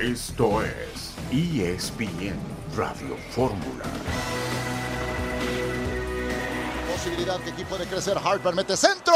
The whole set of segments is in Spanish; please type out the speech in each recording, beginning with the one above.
Esto es ESPN Radio Fórmula. Posibilidad que aquí puede crecer. Harper mete centro.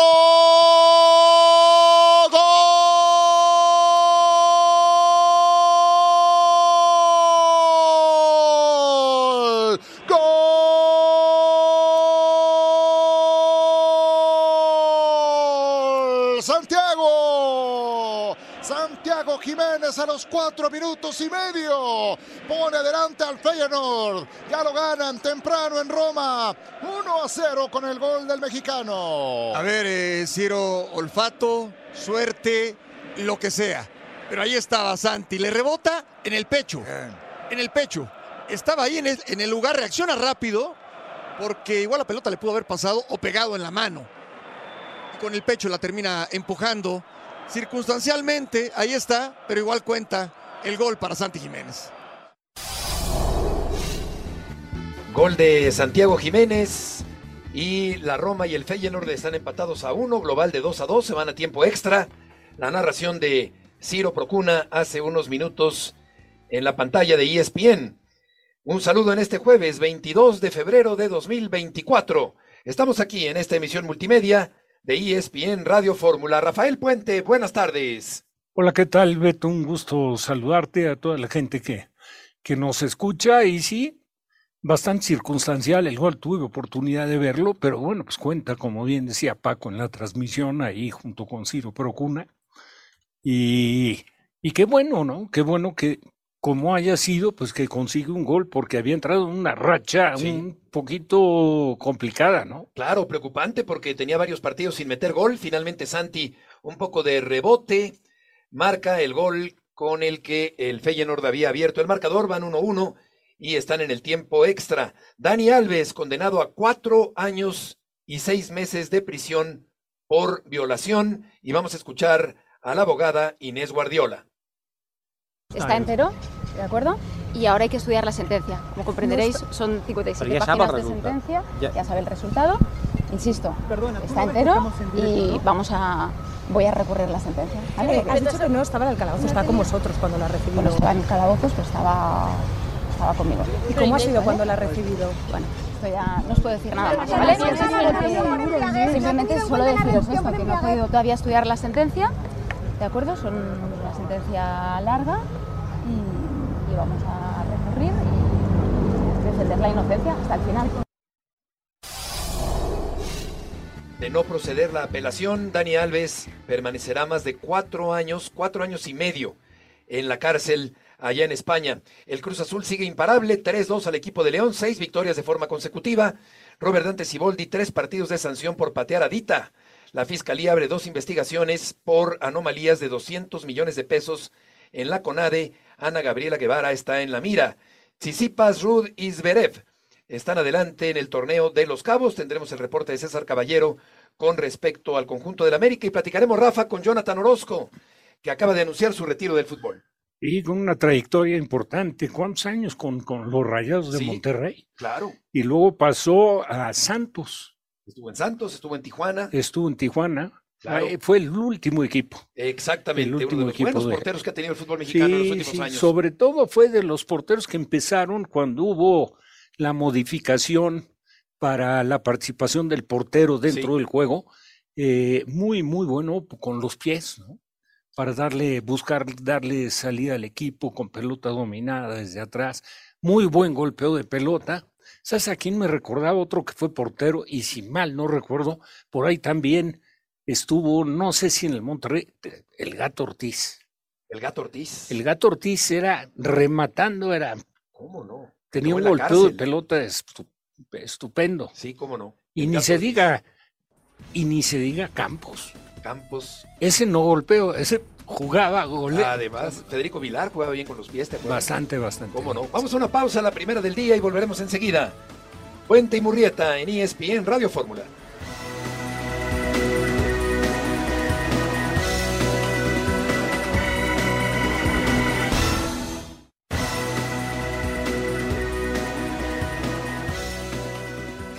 Santiago Jiménez a los cuatro minutos y medio pone adelante al Feyenoord. Ya lo ganan temprano en Roma. 1 a 0 con el gol del mexicano. A ver, eh, Ciro, olfato, suerte, lo que sea. Pero ahí estaba Santi, le rebota en el pecho. En el pecho. Estaba ahí en el, en el lugar, reacciona rápido, porque igual la pelota le pudo haber pasado o pegado en la mano. Y con el pecho la termina empujando. Circunstancialmente, ahí está, pero igual cuenta el gol para Santi Jiménez. Gol de Santiago Jiménez y la Roma y el Feyenoord están empatados a uno, global de 2 a 2, se van a tiempo extra. La narración de Ciro Procuna hace unos minutos en la pantalla de ESPN. Un saludo en este jueves 22 de febrero de 2024. Estamos aquí en esta emisión multimedia de ESPN Radio Fórmula. Rafael Puente, buenas tardes. Hola, ¿qué tal, Beto? Un gusto saludarte a toda la gente que, que nos escucha. Y sí, bastante circunstancial gol, tuve oportunidad de verlo, pero bueno, pues cuenta, como bien decía Paco en la transmisión, ahí junto con Ciro Procuna. Y, y qué bueno, ¿no? Qué bueno que, como haya sido, pues que consigue un gol, porque había entrado en una racha Sí. un poquito complicada, ¿no? Claro, preocupante porque tenía varios partidos sin meter gol. Finalmente Santi, un poco de rebote, marca el gol con el que el Feyenoord había abierto el marcador. Van 1-1 y están en el tiempo extra. Dani Alves, condenado a cuatro años y seis meses de prisión por violación. Y vamos a escuchar a la abogada Inés Guardiola. Está entero, ¿de acuerdo? Y ahora hay que estudiar la sentencia. Como comprenderéis, son 57 Pero ya sabe páginas de sentencia, Ya- ya sabe el resultado. Insisto, está entero y vamos a voy a recurrir la sentencia. ¿vale? Has dicho que no estaba en el calabozo, estaba con vosotros cuando la ha recibido. Bueno, estaba en el calabozo, pero estaba, estaba conmigo. ¿Y cómo ha sido ¿Vale? cuando la ha recibido? Bueno, esto ya no os puedo decir nada más, ¿vale? Simplemente solo deciros esto, que no he podido todavía estudiar la sentencia, ¿de acuerdo? Son una sentencia larga y vamos a recurrir y defender la inocencia hasta el final. De no proceder la apelación, Dani Alves permanecerá más de cuatro años, cuatro años y medio en la cárcel allá en España. El Cruz Azul sigue imparable, 3-2 al equipo de León, seis victorias de forma consecutiva. Robert Dante Siboldi, tres partidos de sanción por patear a Dita. La Fiscalía abre dos investigaciones por anomalías de 200 millones de pesos en la CONADE. Ana Gabriela Guevara está en la mira. Tsitsipas, Rud y Zverev están adelante en el torneo de Los Cabos. Tendremos el reporte de César Caballero con respecto al conjunto del América y platicaremos, Rafa, con Jonathan Orozco, que acaba de anunciar su retiro del fútbol. Y con una trayectoria importante. ¿Cuántos años con, con los Rayados de Sí. Monterrey? Claro. Y luego pasó a Santos. Estuvo en Santos, estuvo en Tijuana. Estuvo en Tijuana. Claro. Fue el último equipo. Exactamente, El uno último de los equipo buenos de- porteros que ha tenido el fútbol mexicano en los últimos sí, años. sobre todo fue de los porteros que empezaron cuando hubo la modificación para la participación del portero dentro Sí. del juego. Eh, muy, muy bueno con los pies, ¿no? Para darle, buscar darle salida al equipo con pelota dominada desde atrás. Muy buen golpeo de pelota. ¿Sabes a quién me recordaba? Otro que fue portero, y si mal no recuerdo, por ahí también estuvo, no sé si en el Monterrey, el Gato Ortiz. El gato Ortiz. El Gato Ortiz era rematando, era ¿Cómo no? tenía un golpeo de pelota estu- estupendo. Sí, cómo no. Y ni se Ortiz. diga, y ni se diga Campos. Campos. Ese no golpeo, ese jugaba gole Además, Federico Vilar jugaba bien con los pies, ¿te acuerdas? bastante, bastante. ¿Cómo no? Vamos a una pausa, la primera del día, y volveremos enseguida. Puente y Murrieta en ESPN Radio Fórmula.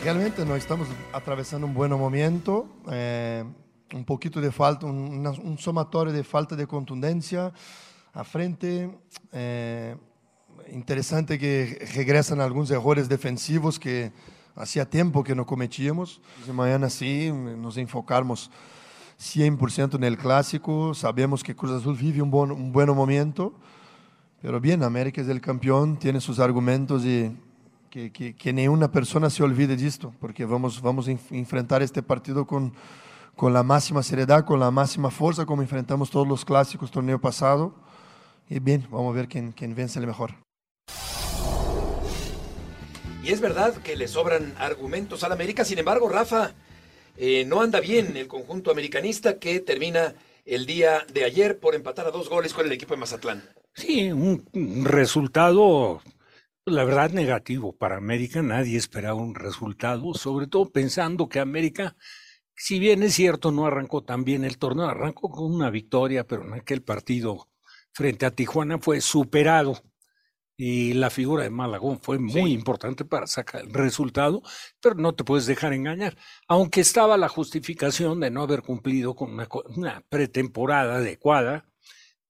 Realmente nós estamos atravessando um bom momento, é, um pouquinho de falta, uma- um somatório de falta de contundência. a frente. Eh, interesante que regresan algunos errores defensivos que hacía tiempo que no cometíamos. De mañana sí, nos enfocamos 100% en el clásico. Sabemos que Cruz Azul vive un buen, un buen momento, pero bien, América es el campeón, tiene sus argumentos y que, que, que ninguna persona se olvide de esto, porque vamos, vamos a enfrentar este partido con, con la máxima seriedad, con la máxima fuerza, como enfrentamos todos los clásicos torneo pasado. Y bien, vamos a ver quién, quién vence el mejor. Y es verdad que le sobran argumentos al América, sin embargo, Rafa, eh, no anda bien el conjunto americanista que termina el día de ayer por empatar a dos goles con el equipo de Mazatlán. Sí, un, un resultado, la verdad, negativo para América. Nadie esperaba un resultado, sobre todo pensando que América, si bien es cierto, no arrancó tan bien el torneo, arrancó con una victoria, pero en aquel partido frente a Tijuana fue superado y la figura de Malagón fue muy sí. importante para sacar el resultado, pero no te puedes dejar engañar, aunque estaba la justificación de no haber cumplido con una, una pretemporada adecuada,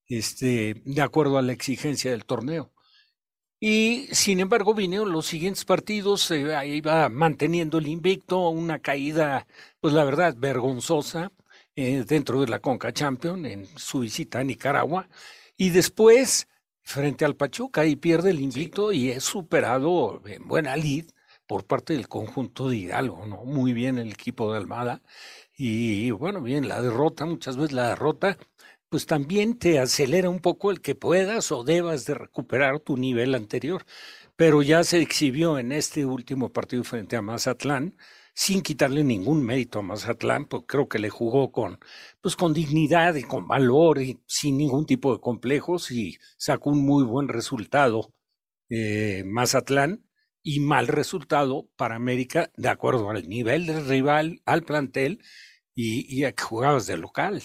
este, de acuerdo a la exigencia del torneo. Y sin embargo, vinieron los siguientes partidos, eh, iba manteniendo el invicto, una caída, pues la verdad, vergonzosa eh, dentro de la Conca Champion en su visita a Nicaragua, y después frente al Pachuca y pierde el invicto y es superado en buena lid por parte del conjunto de Hidalgo, ¿no? Muy bien el equipo de Almada. Y bueno, bien, la derrota, muchas veces la derrota, pues también te acelera un poco el que puedas o debas de recuperar tu nivel anterior. Pero ya se exhibió en este último partido frente a Mazatlán, sin quitarle ningún mérito a Mazatlán, pues creo que le jugó con, pues con dignidad y con valor y sin ningún tipo de complejos y sacó un muy buen resultado eh, Mazatlán y mal resultado para América de acuerdo al nivel del rival, al plantel y, y a que jugabas de local.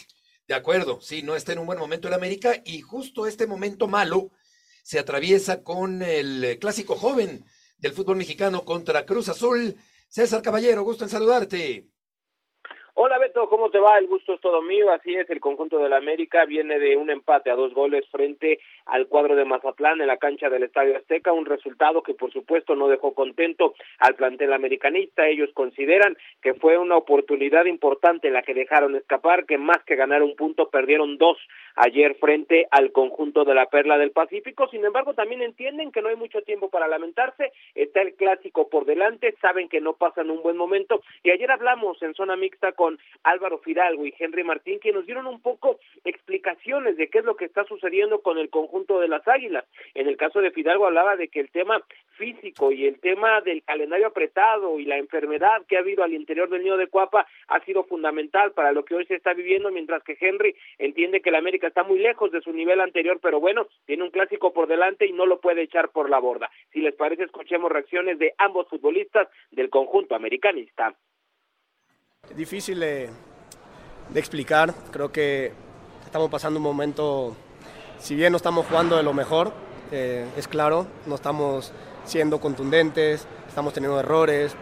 De acuerdo, sí, no está en un buen momento el América y justo este momento malo se atraviesa con el clásico joven del fútbol mexicano contra Cruz Azul. César Caballero, gusto en saludarte. Hola Beto, ¿cómo te va? El gusto es todo mío. Así es, el conjunto de la América viene de un empate a dos goles frente al cuadro de Mazatlán en la cancha del Estadio Azteca, un resultado que por supuesto no dejó contento al plantel americanista. Ellos consideran que fue una oportunidad importante la que dejaron escapar, que más que ganar un punto perdieron dos ayer frente al conjunto de la Perla del Pacífico. Sin embargo, también entienden que no hay mucho tiempo para lamentarse. Está el clásico por delante, saben que no pasan un buen momento. Y ayer hablamos en zona mixta con Álvaro Fidalgo y Henry Martín, que nos dieron un poco explicaciones de qué es lo que está sucediendo con el conjunto de las Águilas. En el caso de Fidalgo hablaba de que el tema físico y el tema del calendario apretado y la enfermedad que ha habido al interior del nido de Cuapa ha sido fundamental para lo que hoy se está viviendo, mientras que Henry entiende que la América está muy lejos de su nivel anterior, pero bueno, tiene un clásico por delante y no lo puede echar por la borda. Si les parece, escuchemos reacciones de ambos futbolistas del conjunto americanista. Difícil de, explicar, creo que estamos pasando un momento, si bien no estamos jugando de lo mejor, eh, es claro, no estamos siendo contundentes, estamos teniendo errores,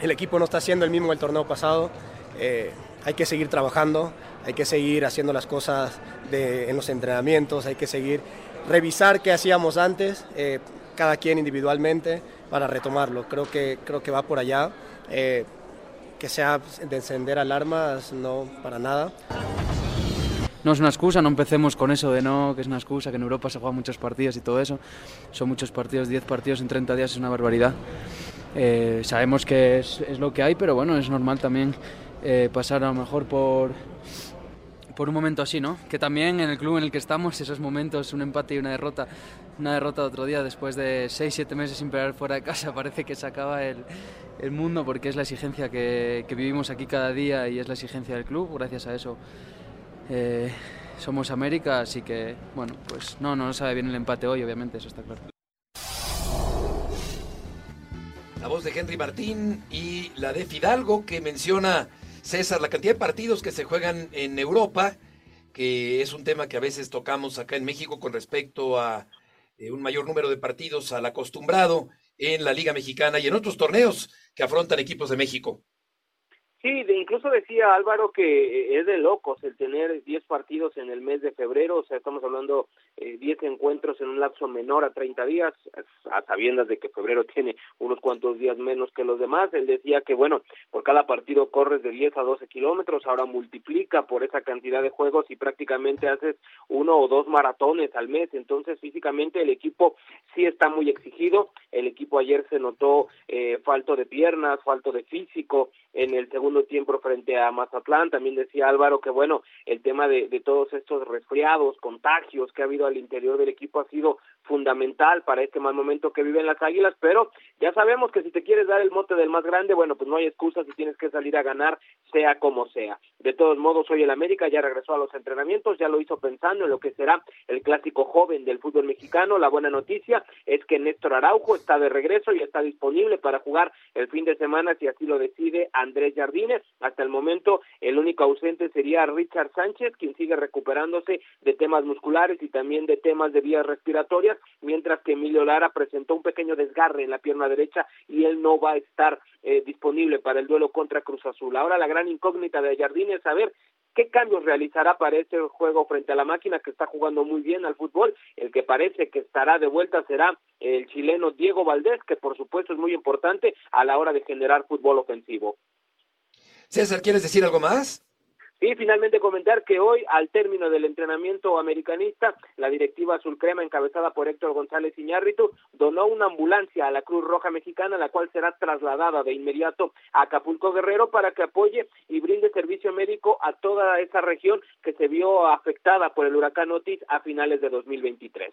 el equipo no está siendo el mismo del torneo pasado, eh, hay que seguir trabajando, hay que seguir haciendo las cosas de, en los entrenamientos, hay que seguir revisar qué hacíamos antes, eh, cada quien individualmente, para retomarlo, creo que, creo que va por allá que sea de encender alarmas, no para nada. No es una excusa, no empecemos con eso de no, que es una excusa, que en Europa se juegan muchos partidos y todo eso. Son muchos partidos, 10 partidos en 30 días es una barbaridad. Eh, sabemos que es, es, lo que hay, pero bueno, es normal también eh, pasar a lo mejor por, por un momento así, ¿no? Que también en el club en el que estamos, esos momentos, un empate y una derrota, una derrota otro día, después de 6-7 meses sin pelear fuera de casa, parece que se acaba el, el mundo porque es la exigencia que, que, vivimos aquí cada día y es la exigencia del club. Gracias a eso eh, somos América, así que, bueno, pues no, no sabe bien el empate hoy, obviamente, eso está claro. La voz de Henry Martín y la de Fidalgo que menciona César, la cantidad de partidos que se juegan en Europa, que es un tema que a veces tocamos acá en México con respecto a eh, un mayor número de partidos al acostumbrado en la Liga Mexicana y en otros torneos que afrontan equipos de México. Sí, de, incluso decía Álvaro que es de locos el tener 10 partidos en el mes de febrero, o sea, estamos hablando eh, 10 encuentros en un lapso menor a 30 días, a sabiendas de que febrero tiene unos cuantos días menos que los demás. Él decía que, bueno, por cada partido corres de 10 a 12 kilómetros, ahora multiplica por esa cantidad de juegos y prácticamente haces uno o dos maratones al mes, entonces físicamente el equipo sí está muy exigido, el equipo ayer se notó eh, falto de piernas, falto de físico en el segundo tiempo frente a Mazatlán. También decía Álvaro que, bueno, el tema de, de todos estos resfriados, contagios que ha habido al interior del equipo ha sido fundamental para este mal momento que viven las Águilas, pero ya sabemos que si te quieres dar el mote del más grande, bueno, pues no hay excusa si tienes que salir a ganar, sea como sea. De todos modos, hoy el América ya regresó a los entrenamientos, ya lo hizo pensando en lo que será el clásico joven del fútbol mexicano. La buena noticia es que Néstor Araujo está de regreso y está disponible para jugar el fin de semana si así lo decide Andrés Jardines. Hasta el momento, el único ausente sería Richard Sánchez, quien sigue recuperándose de temas musculares y también de temas de vías respiratorias mientras que Emilio Lara presentó un pequeño desgarre en la pierna derecha y él no va a estar eh, disponible para el duelo contra Cruz Azul. Ahora la gran incógnita de Jardín es saber qué cambios realizará para este juego frente a la máquina que está jugando muy bien al fútbol. El que parece que estará de vuelta será el chileno Diego Valdés, que por supuesto es muy importante a la hora de generar fútbol ofensivo. César, ¿quieres decir algo más? Y finalmente comentar que hoy, al término del entrenamiento americanista, la directiva azul crema, encabezada por Héctor González Iñárritu, donó una ambulancia a la Cruz Roja Mexicana, la cual será trasladada de inmediato a Acapulco Guerrero para que apoye y brinde servicio médico a toda esa región que se vio afectada por el huracán Otis a finales de 2023.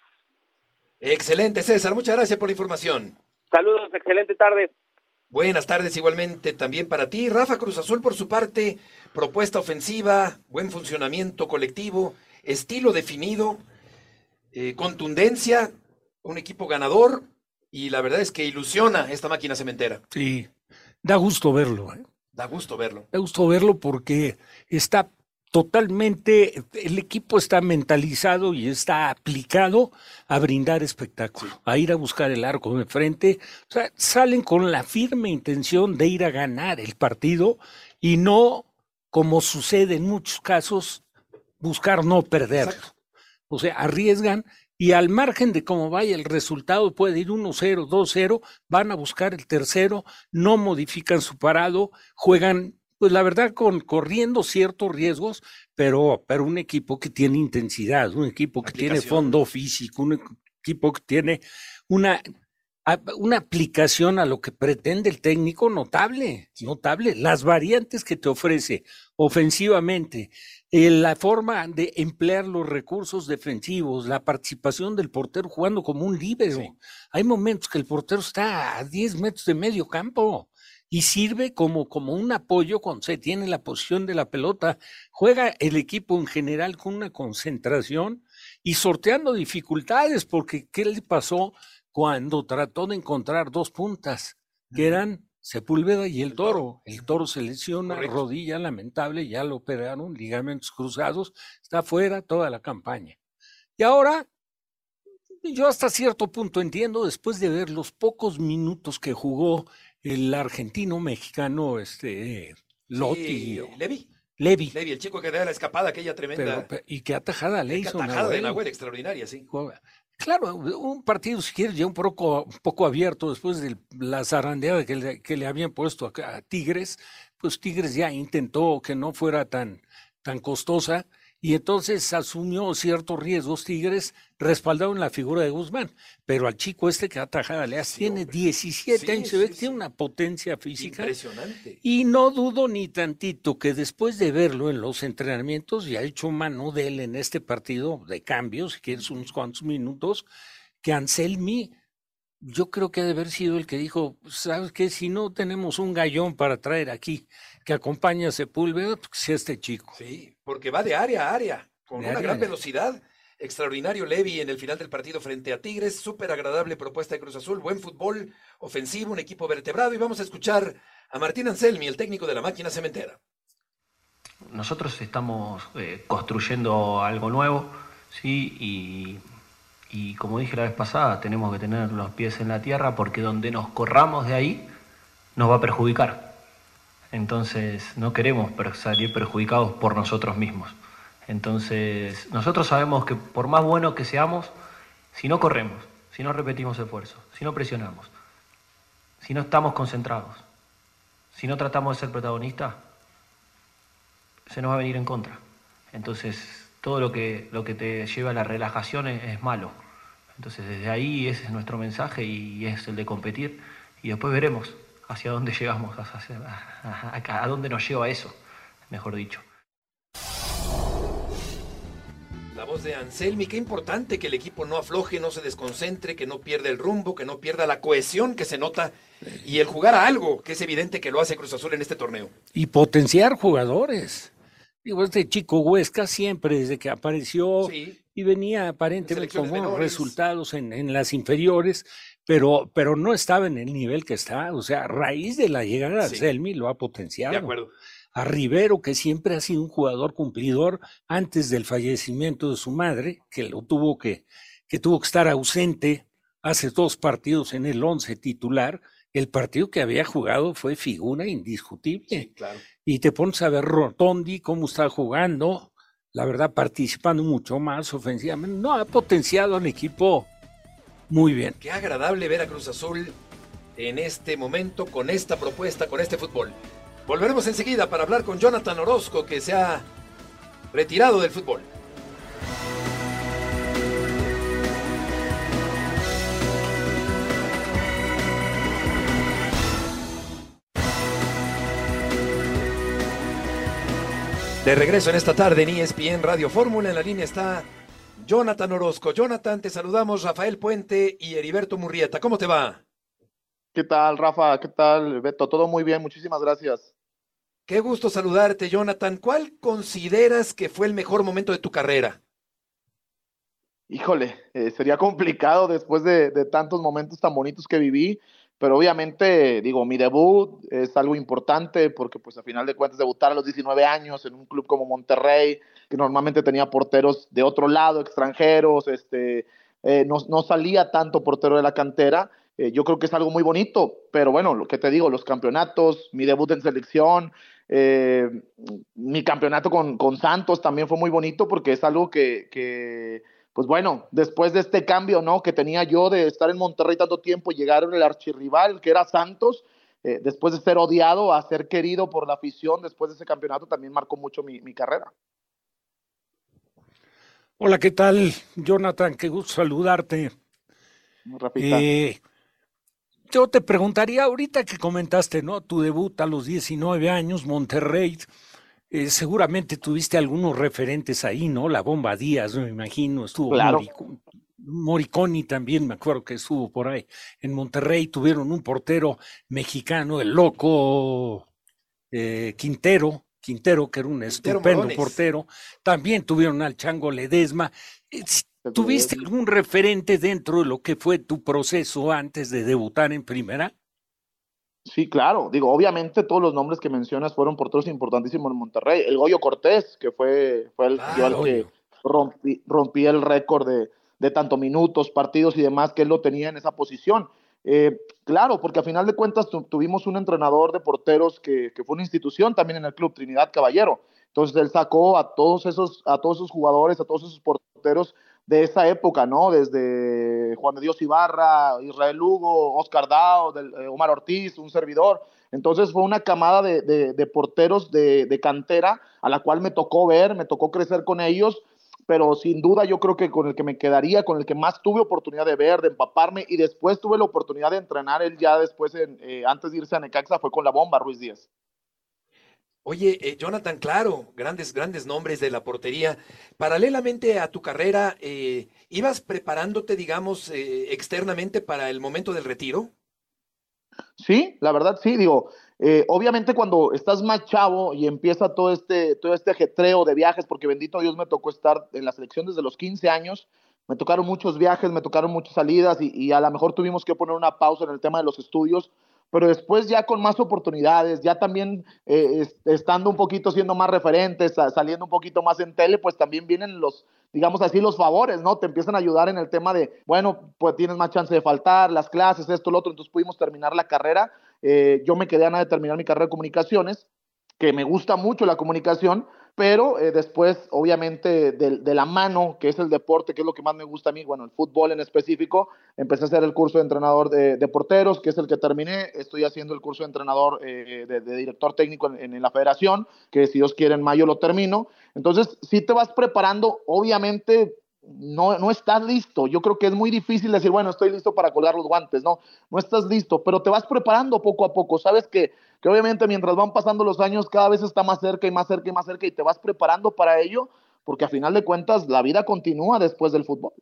Excelente, César. Muchas gracias por la información. Saludos, excelente tarde. Buenas tardes igualmente también para ti. Rafa Cruz Azul, por su parte, propuesta ofensiva, buen funcionamiento colectivo, estilo definido, eh, contundencia, un equipo ganador y la verdad es que ilusiona esta máquina cementera. Sí, da gusto verlo. ¿eh? Da gusto verlo. Da gusto verlo porque está totalmente, el equipo está mentalizado y está aplicado a brindar espectáculo, a ir a buscar el arco de frente. O sea, salen con la firme intención de ir a ganar el partido y no, como sucede en muchos casos, buscar no perderlo. O sea, arriesgan y al margen de cómo vaya el resultado, puede ir 1-0, 2-0, van a buscar el tercero, no modifican su parado, juegan pues la verdad, con corriendo ciertos riesgos, pero, pero un equipo que tiene intensidad, un equipo que tiene fondo físico, un equipo que tiene una, una aplicación a lo que pretende el técnico notable, notable. Las variantes que te ofrece ofensivamente, eh, la forma de emplear los recursos defensivos, la participación del portero jugando como un líbero. Hay momentos que el portero está a 10 metros de medio campo y sirve como, como un apoyo cuando se tiene la posición de la pelota. Juega el equipo en general con una concentración y sorteando dificultades, porque ¿qué le pasó cuando trató de encontrar dos puntas, que eran Sepúlveda y el toro? El toro se lesiona, rodilla lamentable, ya lo operaron, ligamentos cruzados, está fuera toda la campaña. Y ahora yo hasta cierto punto entiendo, después de ver los pocos minutos que jugó el argentino mexicano, este, Lotti. Levi. Levi. Levi, el chico que da la escapada, aquella tremenda. y qué atajada le hizo. atajada de Nahuel, extraordinaria, sí. Claro, un partido, si quieres, ya un poco, un poco abierto después de la zarandeada que le, que le habían puesto a, a, Tigres, pues Tigres ya intentó que no fuera tan, tan costosa y entonces asumió ciertos riesgos Tigres respaldado en la figura de Guzmán. Pero al chico este que atajada le hace, tiene 17 años, se ve que tiene una potencia física. Impresionante. Y no dudo ni tantito que después de verlo en los entrenamientos, y ha hecho mano de él en este partido de cambios, si quieres unos cuantos minutos, que Anselmi yo creo que ha de haber sido el que dijo, ¿sabes qué? Si no tenemos un gallón para traer aquí que acompañe a Sepúlveda, pues sea este chico. Sí, porque va de área a área, con una gran velocidad. Extraordinario Levi en el final del partido frente a Tigres, súper agradable propuesta de Cruz Azul, buen fútbol ofensivo, un equipo vertebrado y vamos a escuchar a Martín Anselmi, el técnico de la máquina cementera. Nosotros estamos eh, construyendo algo nuevo, sí, y y como dije la vez pasada, tenemos que tener los pies en la tierra porque donde nos corramos de ahí nos va a perjudicar. Entonces no queremos salir perjudicados por nosotros mismos. Entonces nosotros sabemos que por más buenos que seamos, si no corremos, si no repetimos esfuerzos, si no presionamos, si no estamos concentrados, si no tratamos de ser protagonistas, se nos va a venir en contra. Entonces todo lo que, lo que te lleva a la relajación es malo. Entonces desde ahí ese es nuestro mensaje y es el de competir y después veremos hacia dónde llegamos, a, dónde nos lleva eso, mejor dicho. La voz de Anselmi, qué importante que el equipo no afloje, no se desconcentre, que no pierda el rumbo, que no pierda la cohesión que se nota y el jugar a algo, que es evidente que lo hace Cruz Azul en este torneo. Y potenciar jugadores. Digo, este chico Huesca siempre, desde que apareció, y venía aparentemente con buenos resultados en, las inferiores, pero, pero no estaba en el nivel que está. O sea, a raíz de la llegada de Selmi lo ha potenciado. De acuerdo. A Rivero, que siempre ha sido un jugador cumplidor antes del fallecimiento de su madre, que lo tuvo que, que tuvo que estar ausente hace dos partidos en el once titular. El partido que había jugado fue figura indiscutible. claro. Y te pones a ver Rotondi, cómo está jugando, la verdad, participando mucho más ofensivamente. No, ha potenciado al equipo muy bien. Qué agradable ver a Cruz Azul en este momento, con esta propuesta, con este fútbol. Volveremos enseguida para hablar con Jonathan Orozco, que se ha retirado del fútbol. De regreso en esta tarde en ESPN Radio Fórmula, en la línea está Jonathan Orozco. Jonathan, te saludamos Rafael Puente y Heriberto Murrieta. ¿Cómo te va? ¿Qué tal, Rafa? ¿Qué tal, Beto? Todo muy bien, muchísimas gracias. Qué gusto saludarte, Jonathan. ¿Cuál consideras que fue el mejor momento de tu carrera? Híjole, eh, sería complicado después de, de tantos momentos tan bonitos que viví pero obviamente, digo, mi debut es algo importante porque pues a final de cuentas debutar a los 19 años en un club como Monterrey, que normalmente tenía porteros de otro lado, extranjeros, este, eh, no, no, salía tanto portero de la cantera, eh, yo creo que es algo muy bonito, pero bueno, lo que te digo, los campeonatos, mi debut en selección, eh, mi campeonato con, con, Santos también fue muy bonito porque es algo que, que pues bueno, después de este cambio, ¿no? Que tenía yo de estar en Monterrey tanto tiempo y llegar el archirrival, que era Santos, después de ser odiado a ser querido por la afición, después de ese campeonato también marcó mucho mi, carrera. Hola, ¿qué tal, Jonathan? Qué gusto saludarte. Eh, yo te preguntaría ahorita que comentaste, ¿no? Tu debut a los 19 años, Monterrey. Eh, seguramente tuviste algunos referentes ahí, ¿no? La bomba Díaz, me imagino, estuvo claro. Moriconi también, me acuerdo que estuvo por ahí. En Monterrey tuvieron un portero mexicano, el loco eh, Quintero, Quintero, que era un estupendo portero. También tuvieron al Chango Ledesma. Eh, ¿Tuviste algún referente dentro de lo que fue tu proceso antes de debutar en primera? Sí, claro. Digo, obviamente todos los nombres que mencionas fueron porteros importantísimos en Monterrey. El Goyo Cortés, que fue, fue el, ah, que rompí, rompí el récord de, de tanto minutos, partidos y demás que él lo tenía en esa posición. Eh, claro, porque a final de cuentas tuvimos un entrenador de porteros que, fue una institución también en el club, Trinidad Caballero. Entonces él sacó a todos esos, a todos esos jugadores, a todos esos porteros de esa época, ¿no? Desde Juan de Dios Ibarra, Israel Lugo, Oscar Dao, eh, Omar Ortiz, un servidor. Entonces fue una camada de, de, porteros de, cantera a la cual me tocó ver, me tocó crecer con ellos, pero sin duda yo creo que con el que me quedaría, con el que más tuve oportunidad de ver, de empaparme y después tuve la oportunidad de entrenar él ya después, eh, antes de irse a Necaxa, fue con la bomba Ruiz Díaz. Oye, eh, Jonathan, claro, grandes, grandes nombres de la portería. Paralelamente a tu carrera, eh, ¿ibas preparándote, digamos, externamente para el momento del retiro? Sí, la verdad sí, digo, obviamente cuando estás más chavo y empieza todo este, todo este ajetreo de viajes, porque bendito Dios me tocó estar en la selección desde los 15 años, me tocaron muchos viajes, me tocaron muchas salidas y, y a lo mejor tuvimos que poner una pausa en el tema de los estudios pero después ya con más oportunidades, ya también eh, estando un poquito siendo más referentes, saliendo un poquito más en tele, pues también vienen los, digamos así, los favores, ¿no? Te empiezan a ayudar en el tema de, bueno, pues tienes más chance de faltar, las clases, esto, lo otro, entonces pudimos terminar la carrera. Eh, yo me quedé a nada de terminar mi carrera de comunicaciones, que me gusta mucho la comunicación, pero eh, después, obviamente, de, la mano, que es el deporte, que es lo que más me gusta a mí, bueno, el fútbol en específico, empecé a hacer el curso de entrenador de, porteros, que es el que terminé, estoy haciendo el curso de entrenador eh, de, director técnico en, en, la federación, que si Dios quiere en mayo lo termino. Entonces, si te vas preparando, obviamente no, no estás listo. Yo creo que es muy difícil decir, bueno, estoy listo para colgar los guantes. No, no estás listo, pero te vas preparando poco a poco. Sabes que, que obviamente mientras van pasando los años, cada vez está más cerca y más cerca y más cerca y te vas preparando para ello, porque a final de cuentas la vida continúa después del fútbol.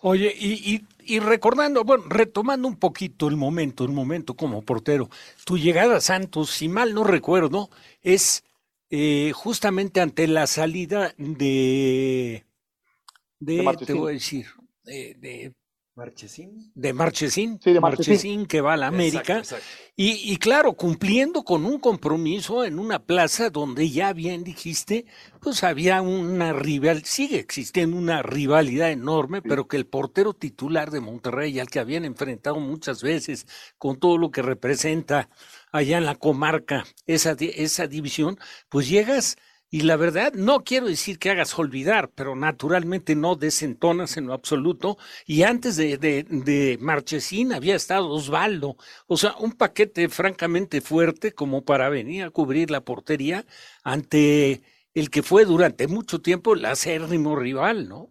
Oye, y, y, recordando, bueno, retomando un poquito el momento, el momento como portero, tu llegada a Santos, si mal no recuerdo, es eh, justamente ante la salida de, de, te voy a decir, de, de Marchesín. De Marchesín, sí, de Marchesín. que va a la América. Y, y, claro, cumpliendo con un compromiso en una plaza donde ya bien dijiste, pues había una rival, sigue existiendo una rivalidad enorme, pero que el portero titular de Monterrey, al que habían enfrentado muchas veces con todo lo que representa allá en la comarca, esa, esa división, pues llegas y la verdad, no quiero decir que hagas olvidar, pero naturalmente no desentonas en lo absoluto. Y antes de, de, Marchesín había estado Osvaldo. O sea, un paquete francamente fuerte como para venir a cubrir la portería ante el que fue durante mucho tiempo el acérrimo rival, ¿no?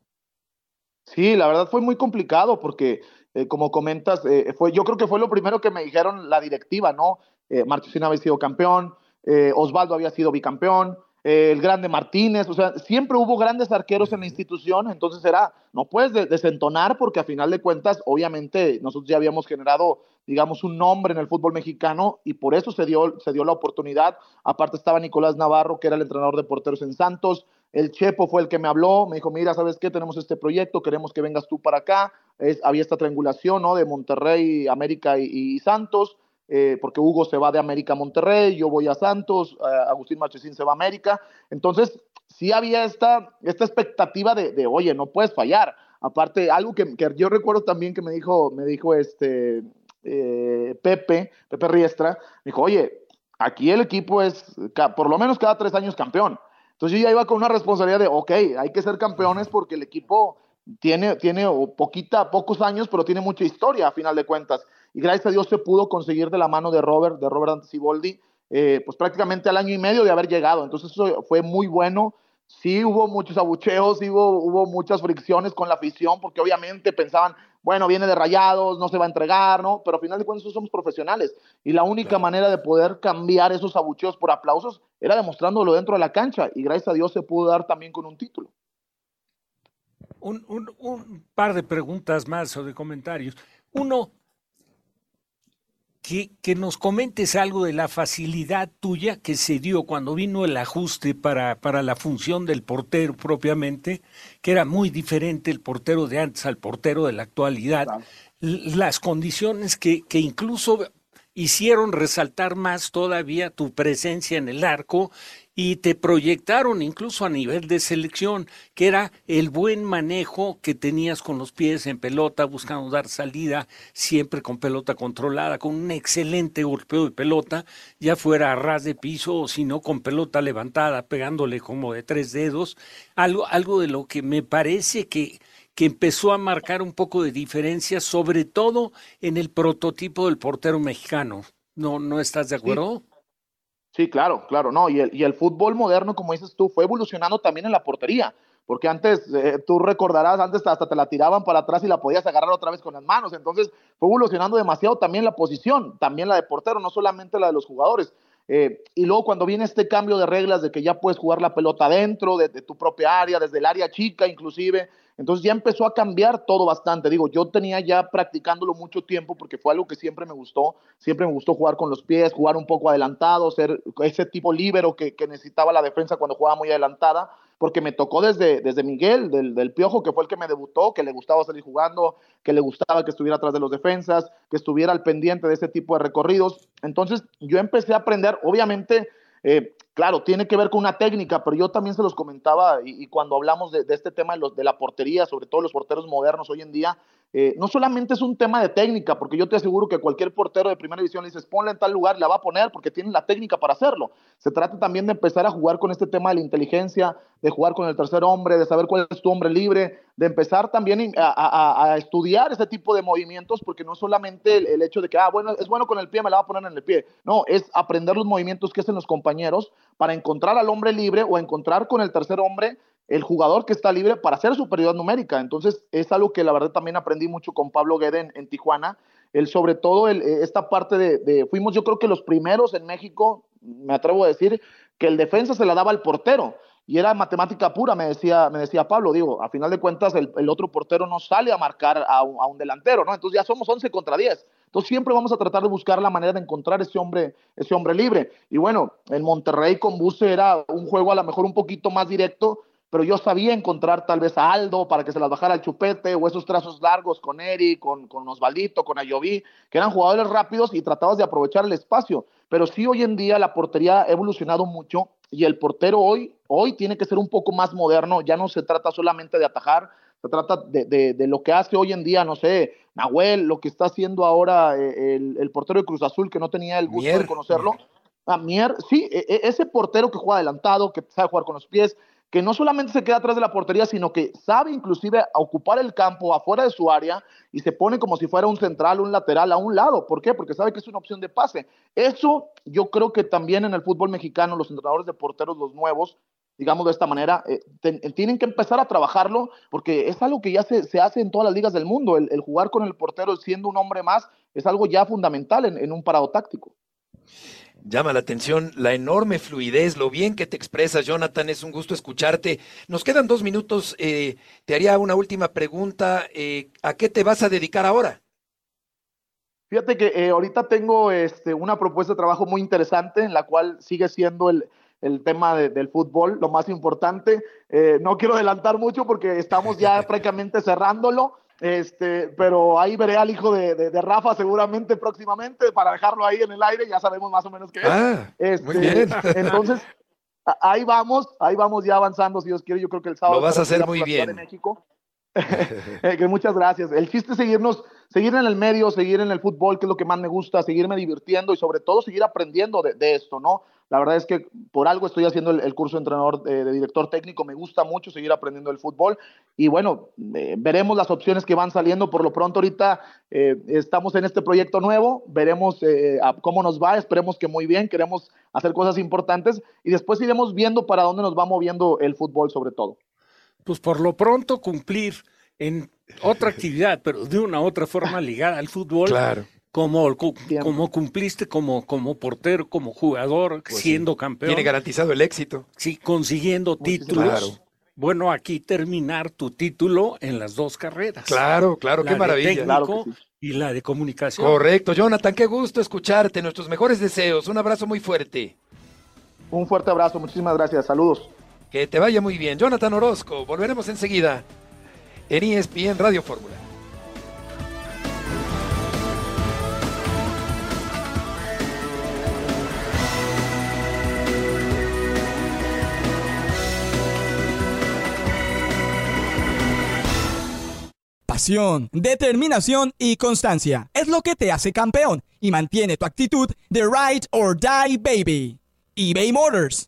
Sí, la verdad fue muy complicado porque, eh, como comentas, eh, fue, yo creo que fue lo primero que me dijeron la directiva, ¿no? eh, Marchesín había sido campeón, eh, Osvaldo había sido bicampeón, eh, el grande Martínez, o sea, siempre hubo grandes arqueros en la institución, entonces era, no puedes desentonar porque a final de cuentas, obviamente, nosotros ya habíamos generado, digamos, un nombre en el fútbol mexicano y por eso se dio, se dio la oportunidad. Aparte estaba Nicolás Navarro, que era el entrenador de porteros en Santos, el Chepo fue el que me habló, me dijo, mira, ¿sabes qué? Tenemos este proyecto, queremos que vengas tú para acá. Es, había esta triangulación, ¿no? De Monterrey, América y Santos. Eh, porque Hugo se va de América a Monterrey, yo voy a Santos, Agustín Marchesín se va a América. Entonces, sí había esta, esta expectativa de, oye, no puedes fallar. Aparte, algo que, yo recuerdo también que me dijo, me dijo este eh, Pepe, Pepe Riestra, me dijo, oye, aquí el equipo es por lo menos cada tres años campeón. Entonces yo ya iba con una responsabilidad de, ok, hay que ser campeones porque el equipo tiene, tiene poquita, pocos años, pero tiene mucha historia a final de cuentas y gracias a Dios se pudo conseguir de la mano de Robert, de Robert Anticiboldi, eh, pues prácticamente al año y medio de haber llegado. Entonces eso fue muy bueno. Sí hubo muchos abucheos, sí hubo, hubo muchas fricciones con la afición, porque obviamente pensaban, bueno, viene de rayados, no se va a entregar, ¿no? Pero al final de cuentas somos profesionales. Y la única manera de poder cambiar esos abucheos por aplausos era demostrándolo dentro de la cancha. Y gracias a Dios se pudo dar también con un título. Un, un, un par de preguntas más o de comentarios. Uno, que, nos comentes algo de la facilidad tuya que se dio cuando vino el ajuste para, para la función del portero propiamente, que era muy diferente el portero de antes al portero de la actualidad. Las condiciones que, que incluso hicieron resaltar más todavía tu presencia en el arco y te proyectaron incluso a nivel de selección, que era el buen manejo que tenías con los pies en pelota, buscando dar salida, siempre con pelota controlada, con un excelente golpeo de pelota, ya fuera a ras de piso o si no con pelota levantada, pegándole como de tres dedos, algo, algo de lo que me parece que que empezó a marcar un poco de diferencia, sobre todo en el prototipo del portero mexicano. ¿No, no estás de acuerdo? Sí, claro, claro, no. Y el, y el fútbol moderno, como dices tú, fue evolucionando también en la portería. Porque antes, eh, tú recordarás, antes hasta te la tiraban para atrás y la podías agarrar otra vez con las manos. Entonces, fue evolucionando demasiado también la posición, también la de portero, no solamente la de los jugadores. Eh, y luego cuando viene este cambio de reglas de que ya puedes jugar la pelota dentro de, tu propia área, desde el área chica inclusive, Entonces ya empezó a cambiar todo bastante. Digo, yo tenía ya practicándolo mucho tiempo porque fue algo que siempre me gustó. Siempre me gustó jugar con los pies, jugar un poco adelantado, ser ese tipo libero que, necesitaba la defensa cuando jugaba muy adelantada porque me tocó desde, desde Miguel, del, del, Piojo, que fue el que me debutó, que le gustaba salir jugando, que le gustaba que estuviera atrás de los defensas, que estuviera al pendiente de ese tipo de recorridos. Entonces yo empecé a aprender, obviamente, eh, claro, tiene que ver con una técnica, pero yo también se los comentaba y, cuando hablamos de, este tema de, la portería, sobre todo los porteros modernos hoy en día, eh, no solamente es un tema de técnica, porque yo te aseguro que cualquier portero de primera división le dices, ponla en tal lugar, la va a poner porque tiene la técnica para hacerlo. Se trata también de empezar a jugar con este tema de la inteligencia, de jugar con el tercer hombre, de saber cuál es tu hombre libre, de empezar también a, estudiar ese tipo de movimientos, porque no solamente el, el, hecho de que, ah, bueno, es bueno con el pie, me la va a poner en el pie. No, es aprender los movimientos que hacen los compañeros para encontrar al hombre libre o encontrar con el tercer hombre el jugador que está libre para hacer superioridad numérica. Entonces, es algo que la verdad también aprendí mucho con Pablo Guede en, Tijuana. El, sobre todo, el, esta parte de, fuimos yo creo que los primeros en México, me atrevo a decir, que el defensa se la daba al portero. Y era matemática pura, me decía, me decía Pablo. Digo, a final de cuentas, el, otro portero no sale a marcar a a un, delantero, ¿no? Entonces ya somos 11 contra 10. Entonces siempre vamos a tratar de buscar la manera de encontrar ese hombre, ese hombre libre. Y bueno, en Monterrey con Buse era un juego a lo mejor un poquito más directo, pero yo sabía encontrar tal vez a Aldo para que se las bajara el chupete o esos trazos largos con Eri, con, con Osvaldito, con Ayoví, que eran jugadores rápidos y tratabas de aprovechar el espacio. Pero sí hoy en día la portería ha evolucionado mucho y el portero hoy, hoy tiene que ser un poco más moderno, ya no se trata solamente de atajar, se trata de, de, de lo que hace hoy en día, no sé, Nahuel, lo que está haciendo ahora eh, el, el portero de Cruz Azul, que no tenía el gusto Mier, de conocerlo. Mier. Ah, Mier, sí, e, e, ese portero que juega adelantado, que sabe jugar con los pies, que no solamente se queda atrás de la portería, sino que sabe inclusive ocupar el campo afuera de su área y se pone como si fuera un central, un lateral a un lado. ¿Por qué? Porque sabe que es una opción de pase. Eso yo creo que también en el fútbol mexicano, los entrenadores de porteros, los nuevos, digamos de esta manera, eh, ten, tienen que empezar a trabajarlo porque es algo que ya se, se hace en todas las ligas del mundo. El, el, jugar con el portero siendo un hombre más es algo ya fundamental en, en un parado táctico llama la atención la enorme fluidez, lo bien que te expresas, Jonathan, es un gusto escucharte. Nos quedan dos minutos, eh, te haría una última pregunta, eh, ¿a qué te vas a dedicar ahora? Fíjate que eh, ahorita tengo este, una propuesta de trabajo muy interesante en la cual sigue siendo el, el tema de, del fútbol lo más importante. Eh, no quiero adelantar mucho porque estamos ya prácticamente cerrándolo. Este, pero ahí veré al hijo de, de, de, Rafa seguramente próximamente para dejarlo ahí en el aire, ya sabemos más o menos qué es. Ah, este, muy bien. entonces, ahí vamos, ahí vamos ya avanzando, si Dios quiere, yo creo que el sábado. Lo vas a hacer muy bien. De México. eh, que muchas gracias. El chiste es seguirnos, seguir en el medio, seguir en el fútbol, que es lo que más me gusta, seguirme divirtiendo y sobre todo seguir aprendiendo de, de esto, ¿no? La verdad es que por algo estoy haciendo el, el curso de entrenador de, de, director técnico, me gusta mucho seguir aprendiendo el fútbol y bueno, eh, veremos las opciones que van saliendo. Por lo pronto ahorita eh, estamos en este proyecto nuevo, veremos eh, cómo nos va, esperemos que muy bien, queremos hacer cosas importantes y después iremos viendo para dónde nos va moviendo el fútbol sobre todo. Pues por lo pronto cumplir en otra actividad, pero de una u otra forma ligada al fútbol. Claro como, como cumpliste como, como portero, como jugador, pues siendo sí. campeón. Tiene garantizado el éxito. Sí, consiguiendo títulos. Claro. Bueno, aquí terminar tu título en las dos carreras. Claro, claro, la qué maravilla. Técnico claro sí. Y la de comunicación. Correcto, Jonathan, qué gusto escucharte. Nuestros mejores deseos. Un abrazo muy fuerte. Un fuerte abrazo, muchísimas gracias. Saludos. Que te vaya muy bien. Jonathan Orozco, volveremos enseguida en ESPN Radio Fórmula. Pasión, determinación y constancia es lo que te hace campeón y mantiene tu actitud de ride or die baby. eBay Motors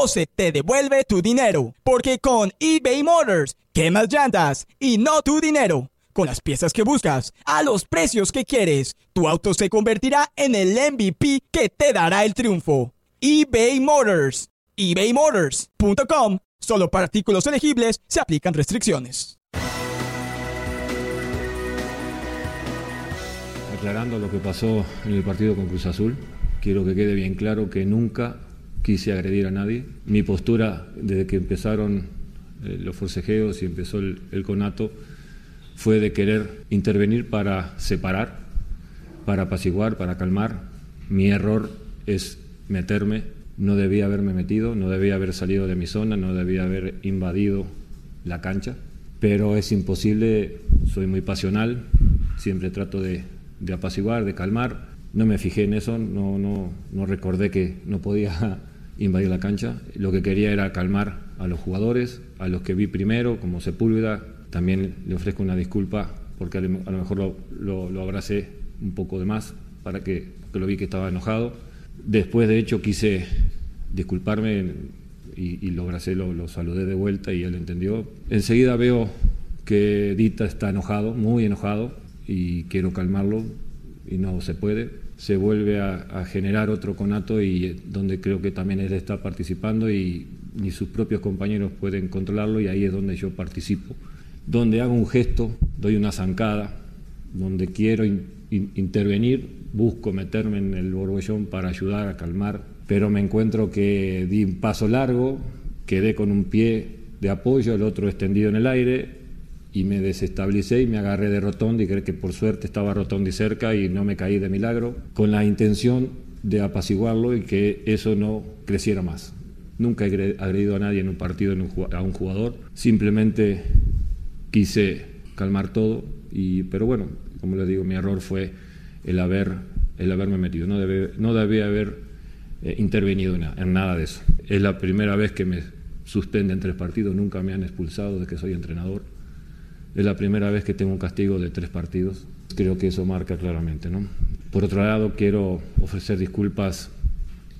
o se te devuelve tu dinero. Porque con eBay Motors, quemas llantas y no tu dinero. Con las piezas que buscas, a los precios que quieres, tu auto se convertirá en el MVP que te dará el triunfo. eBay Motors. ebaymotors.com. Solo para artículos elegibles se aplican restricciones. Aclarando lo que pasó en el partido con Cruz Azul, quiero que quede bien claro que nunca quise agredir a nadie. Mi postura desde que empezaron eh, los forcejeos y empezó el, el conato fue de querer intervenir para separar, para apaciguar, para calmar. Mi error es meterme, no debía haberme metido, no debía haber salido de mi zona, no debía haber invadido la cancha, pero es imposible, soy muy pasional, siempre trato de, de apaciguar, de calmar. No me fijé en eso, no, no, no recordé que no podía invadir la cancha. Lo que quería era calmar a los jugadores, a los que vi primero, como Sepúlveda, también le ofrezco una disculpa porque a lo mejor lo, abracé un poco de más para que, porque lo vi que estaba enojado. Después, de hecho, quise disculparme y, y lo abracé, lo, lo, saludé de vuelta y él entendió. Enseguida veo que Dita está enojado, muy enojado, y quiero calmarlo y no se puede. Se vuelve a, generar otro conato y donde creo que también él está participando y ni sus propios compañeros pueden controlarlo y ahí es donde yo participo. Donde hago un gesto, doy una zancada, donde quiero in, in, intervenir, busco meterme en el borbellón para ayudar a calmar, pero me encuentro que di un paso largo, quedé con un pie de apoyo, el otro extendido en el aire, y me desestabilicé y me agarré de Rotondi, creo que por suerte estaba Rotondi cerca y no me caí de milagro, con la intención de apaciguarlo y que eso no creciera más. Nunca he agredido a nadie en un partido, en un, a un jugador, simplemente quise calmar todo, y, pero bueno, como les digo, mi error fue el, haber, el haberme metido, no, debe, no debía haber eh, intervenido en, en, nada de eso. Es la primera vez que me suspenden tres partidos, nunca me han expulsado de que soy entrenador. Es la primera vez que tengo un castigo de tres partidos. Creo que eso marca claramente. ¿no? Por otro lado, quiero ofrecer disculpas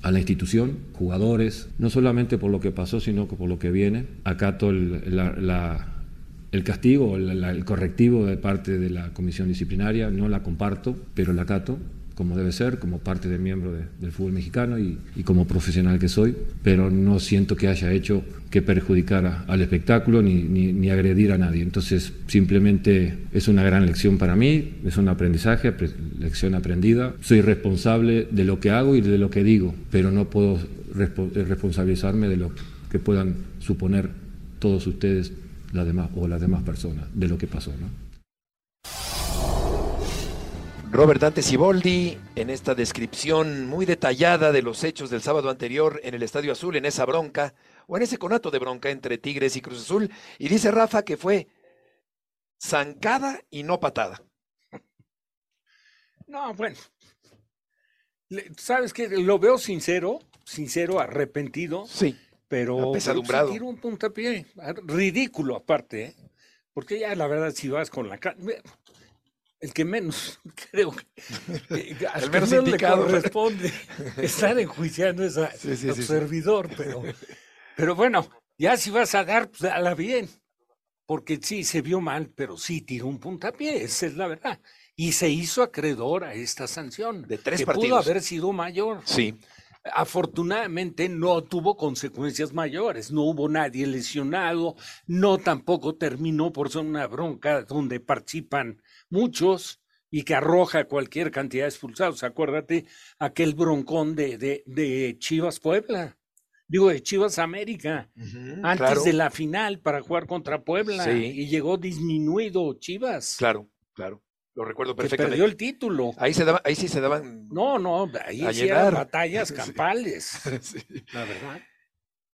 a la institución, jugadores, no solamente por lo que pasó, sino por lo que viene. Acato el, el castigo, el, correctivo de parte de la comisión disciplinaria, no la comparto, pero la acato como debe ser, como parte de miembro de, del fútbol mexicano y, y, como profesional que soy, pero no siento que haya hecho que perjudicara al espectáculo ni, ni, ni, agredir a nadie. Entonces, simplemente es una gran lección para mí, es un aprendizaje, lección aprendida. Soy responsable de lo que hago y de lo que digo, pero no puedo responsabilizarme de lo que puedan suponer todos ustedes las demás, o las demás personas de lo que pasó. ¿no? Robert Dante Siboldi, en esta descripción muy detallada de los hechos del sábado anterior en el Estadio Azul, en esa bronca, o en ese conato de bronca entre Tigres y Cruz Azul, y dice Rafa que fue zancada y no patada. No, bueno. ¿Sabes qué? Lo veo sincero, sincero, arrepentido. Sí pero, pesadumbrado. pero un puntapié ridículo aparte, ¿eh? porque ya la verdad si vas con la el que menos creo que el menos indicado le corresponde estar enjuiciando esa, sí, sí, sí, servidor, pero pero bueno, ya si vas a dar, pues dala bien, porque sí se vio mal, pero sí tiró un puntapié, esa es la verdad. Y se hizo acreedor a esta sanción. De tres que partidos. Pudo haber sido mayor. Sí. Afortunadamente no tuvo consecuencias mayores, no hubo nadie lesionado, no tampoco terminó por ser una bronca donde participan muchos y que arroja cualquier cantidad de expulsados. Acuérdate aquel broncón de, de, de Chivas Puebla, digo de Chivas América, uh -huh, antes claro. de la final para jugar contra Puebla Sí. y llegó disminuido Chivas. Claro, claro. Lo recuerdo que perfectamente. perdió el título. Ahí, se daba, ahí sí se daban. No, no, ahí sí eran batallas campales, Sí. la verdad.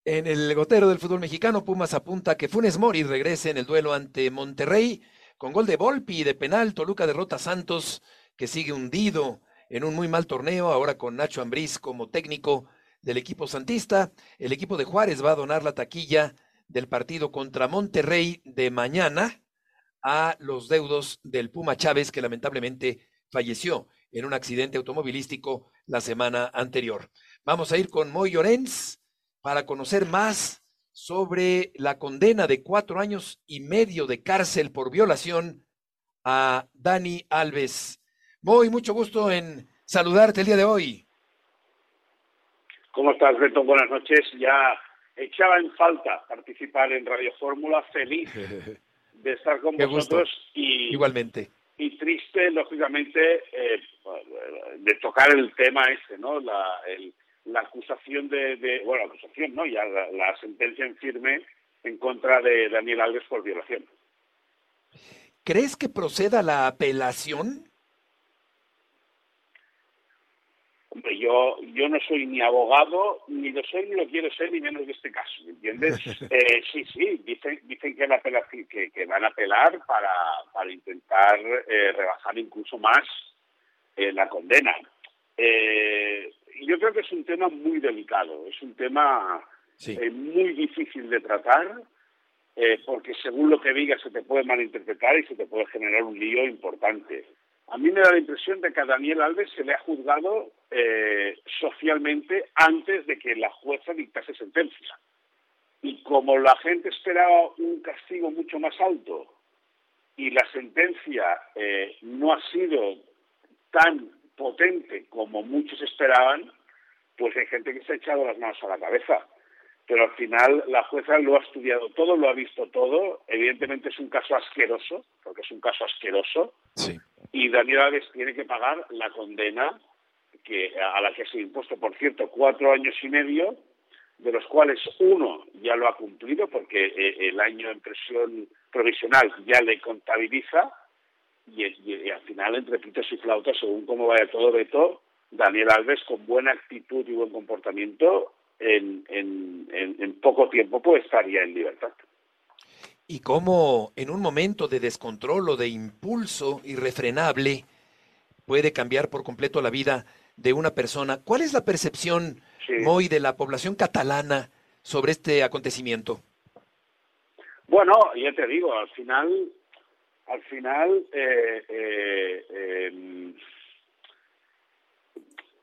En el gotero del fútbol mexicano, Pumas apunta que Funes Mori regrese en el duelo ante Monterrey con gol de Volpi y de penal. Toluca derrota a Santos, que sigue hundido en un muy mal torneo, ahora con Nacho Ambriz como técnico del equipo santista. El equipo de Juárez va a donar la taquilla del partido contra Monterrey de mañana a los deudos del Puma Chávez, que lamentablemente falleció en un accidente automovilístico la semana anterior. Vamos a ir con Moy Llorens para conocer más sobre la condena de cuatro años y medio de cárcel por violación a Dani Alves. Muy mucho gusto en saludarte el día de hoy. ¿Cómo estás, Beto? Buenas noches. Ya echaba en falta participar en Radio Fórmula, feliz de estar con vosotros y igualmente y triste, lógicamente, eh, de tocar el tema este, ¿no? La, la acusación de, de, bueno, la acusación, ¿no? Ya la, la sentencia en firme en contra de Daniel Alves por violación. ¿Crees que proceda la apelación? Hombre, yo, yo no soy ni abogado, ni lo soy, ni lo quiero ser, ni menos de este caso, ¿me entiendes? eh, sí, sí, dicen, dicen que, la que, que, van a apelar para, para intentar eh, rebajar incluso más eh, la condena. Eh, yo creo que es un tema muy delicado, es un tema Sí. eh, muy difícil de tratar, eh, porque según lo que digas se te puede malinterpretar y se te puede generar un lío importante. A mí me da la impresión de que a Daniel Alves se le ha juzgado eh, socialmente antes de que la jueza dictase sentencia. Y como la gente esperaba un castigo mucho más alto y la sentencia eh, no ha sido tan potente como muchos esperaban, pues hay gente que se ha echado las manos a la cabeza. Pero al final la jueza lo ha estudiado todo, lo ha visto todo. Evidentemente es un caso asqueroso, porque es un caso asqueroso, y Daniel Alves tiene que pagar la condena que, a la que se ha impuesto, por cierto, cuatro años y medio, de los cuales uno ya lo ha cumplido, porque eh, el año en prisión provisional ya le contabiliza, y, y- y al final, entre pitos y flautas, según cómo vaya todo, Beto, Daniel Alves, con buena actitud y buen comportamiento, en, en, en, en poco tiempo puede estar ya en libertad. Y cómo en un momento de descontrol o de impulso irrefrenable puede cambiar por completo la vida de una persona. ¿Cuál es la percepción, Moy, de la población catalana sobre este acontecimiento? Bueno, ya te digo, al final, al final, eh, eh, eh,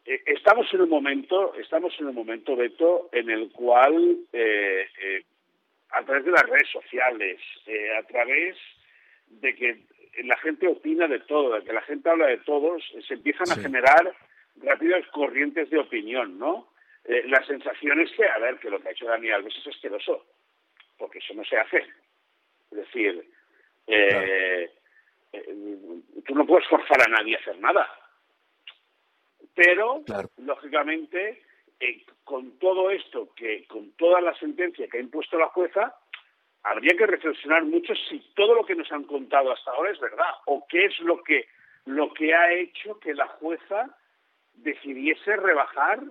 eh, estamos en un momento, estamos en un momento, Beto, en el cual a través de las redes sociales, a través de que la gente opina de todo, de que la gente habla de todos, se empiezan a generar rápidas corrientes de opinión, ¿no? La sensación es que, a ver, que lo que ha hecho Dani Alves es asqueroso, porque eso no se hace. Es decir, eh, eh, tú no puedes forzar a nadie a hacer nada. Pero, lógicamente, eh, con todo esto, que con toda la sentencia que ha impuesto la jueza, habría que reflexionar mucho si todo lo que nos han contado hasta ahora es verdad o qué es lo que lo que ha hecho que la jueza decidiese rebajar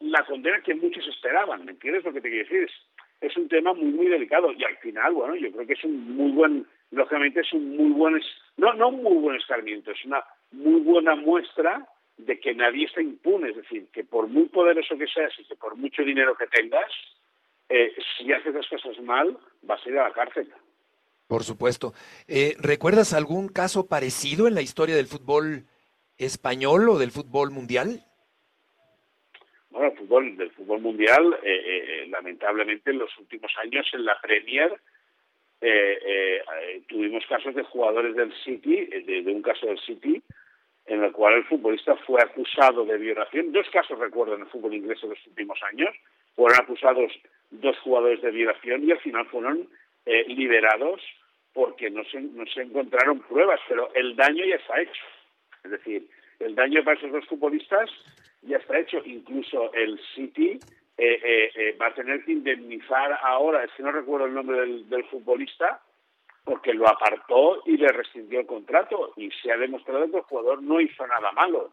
la condena que muchos esperaban. ¿Me entiendes lo que te quiero decir? Es, es un tema muy, muy delicado y al final, bueno, yo creo que es un muy buen, lógicamente es un muy buen, no, no un muy buen escarmiento, es una muy buena muestra de que nadie está impune, es decir, que por muy poderoso que seas y que por mucho dinero que tengas, eh, si haces las cosas mal, vas a ir a la cárcel. Por supuesto. Eh, ¿Recuerdas algún caso parecido en la historia del fútbol español o del fútbol mundial? Bueno, el fútbol, del fútbol mundial, eh, eh, lamentablemente en los últimos años en la Premier eh, eh, tuvimos casos de jugadores del City, eh, de, de un caso del City, en el cual el futbolista fue acusado de violación. Dos casos recuerdo en el fútbol inglés en los últimos años. Fueron acusados dos jugadores de violación y al final fueron eh, liberados porque no se, no se encontraron pruebas, pero el daño ya está hecho. Es decir, el daño para esos dos futbolistas ya está hecho. Incluso el City eh, eh, eh, va a tener que indemnizar ahora, es que no recuerdo el nombre del, futbolista, porque lo apartó y le rescindió el contrato y se ha demostrado que el jugador no hizo nada malo.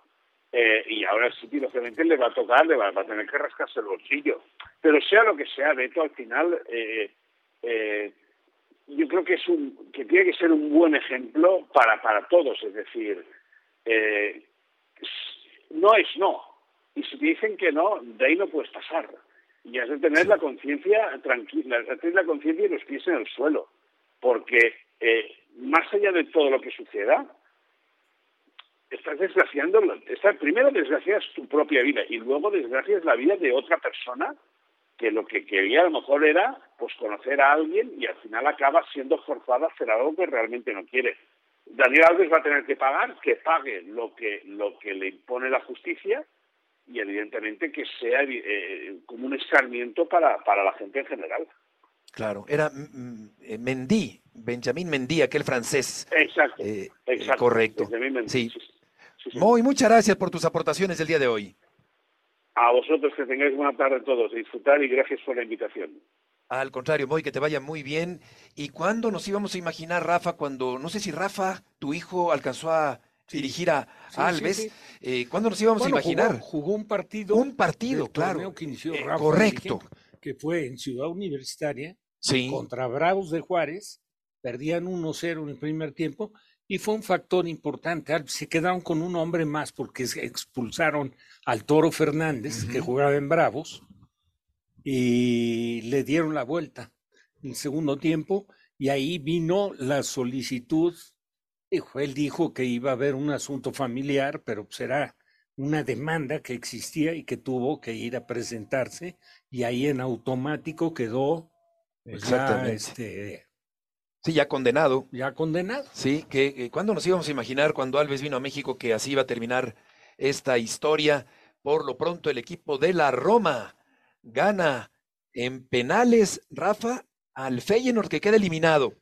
Eh, y ahora City, lógicamente, le va a tocar, le va, va a tener que rascarse el bolsillo. Pero sea lo que sea, Beto, al final, eh, eh, yo creo que es un que tiene que ser un buen ejemplo para, para todos. Es decir, no es no. Y si te dicen que no, de ahí no puedes pasar. Y has de tener la conciencia tranquila, has de tener la conciencia y los pies en el suelo. Porque eh, más allá de todo lo que suceda, estás desgraciando, estás, primero desgracias tu propia vida y luego desgracias la vida de otra persona que lo que quería a lo mejor era pues conocer a alguien y al final acaba siendo forzada a hacer algo que realmente no quiere. Daniel Alves va a tener que pagar, que pague lo que, lo que le impone la justicia y evidentemente que sea eh, como un escarmiento para, para la gente en general. Claro, era mm, mm, eh, Mendy, Benjamín Mendy, aquel francés. Exacto, Eh, exacto. correcto. Benjamín Mendy, Sí. sí, sí, sí. Muy, muchas gracias por tus aportaciones del día de hoy. A vosotros que tengáis buena tarde todos, disfrutar y gracias por la invitación. Al contrario, Moy, que te vaya muy bien. ¿Y cuándo nos íbamos a imaginar, Rafa, cuando, no sé si Rafa, tu hijo, alcanzó a dirigir a Sí, Alves, sí, eh, ¿cuándo nos íbamos Bueno, a imaginar? Jugó, jugó un partido. Un partido, claro. que inició Eh, Rafa correcto. Que fue en Ciudad Universitaria Sí. contra Bravos de Juárez. Perdían 1-0 en el primer tiempo y fue un factor importante. Al- Se quedaron con un hombre más porque se expulsaron al Toro Fernández, que jugaba en Bravos, y le dieron la vuelta en el segundo tiempo y ahí vino la solicitud. Dijo, él dijo que iba a haber un asunto familiar, pero será una demanda que existía y que tuvo que ir a presentarse y ahí en automático quedó pues, ya, Exactamente. este, Sí, ya condenado. ya condenado. Sí, que eh, ¿cuándo nos íbamos a imaginar cuando Alves vino a México que así iba a terminar esta historia? Por lo pronto el equipo de la Roma gana en penales, Rafa, al Feyenoord que queda eliminado.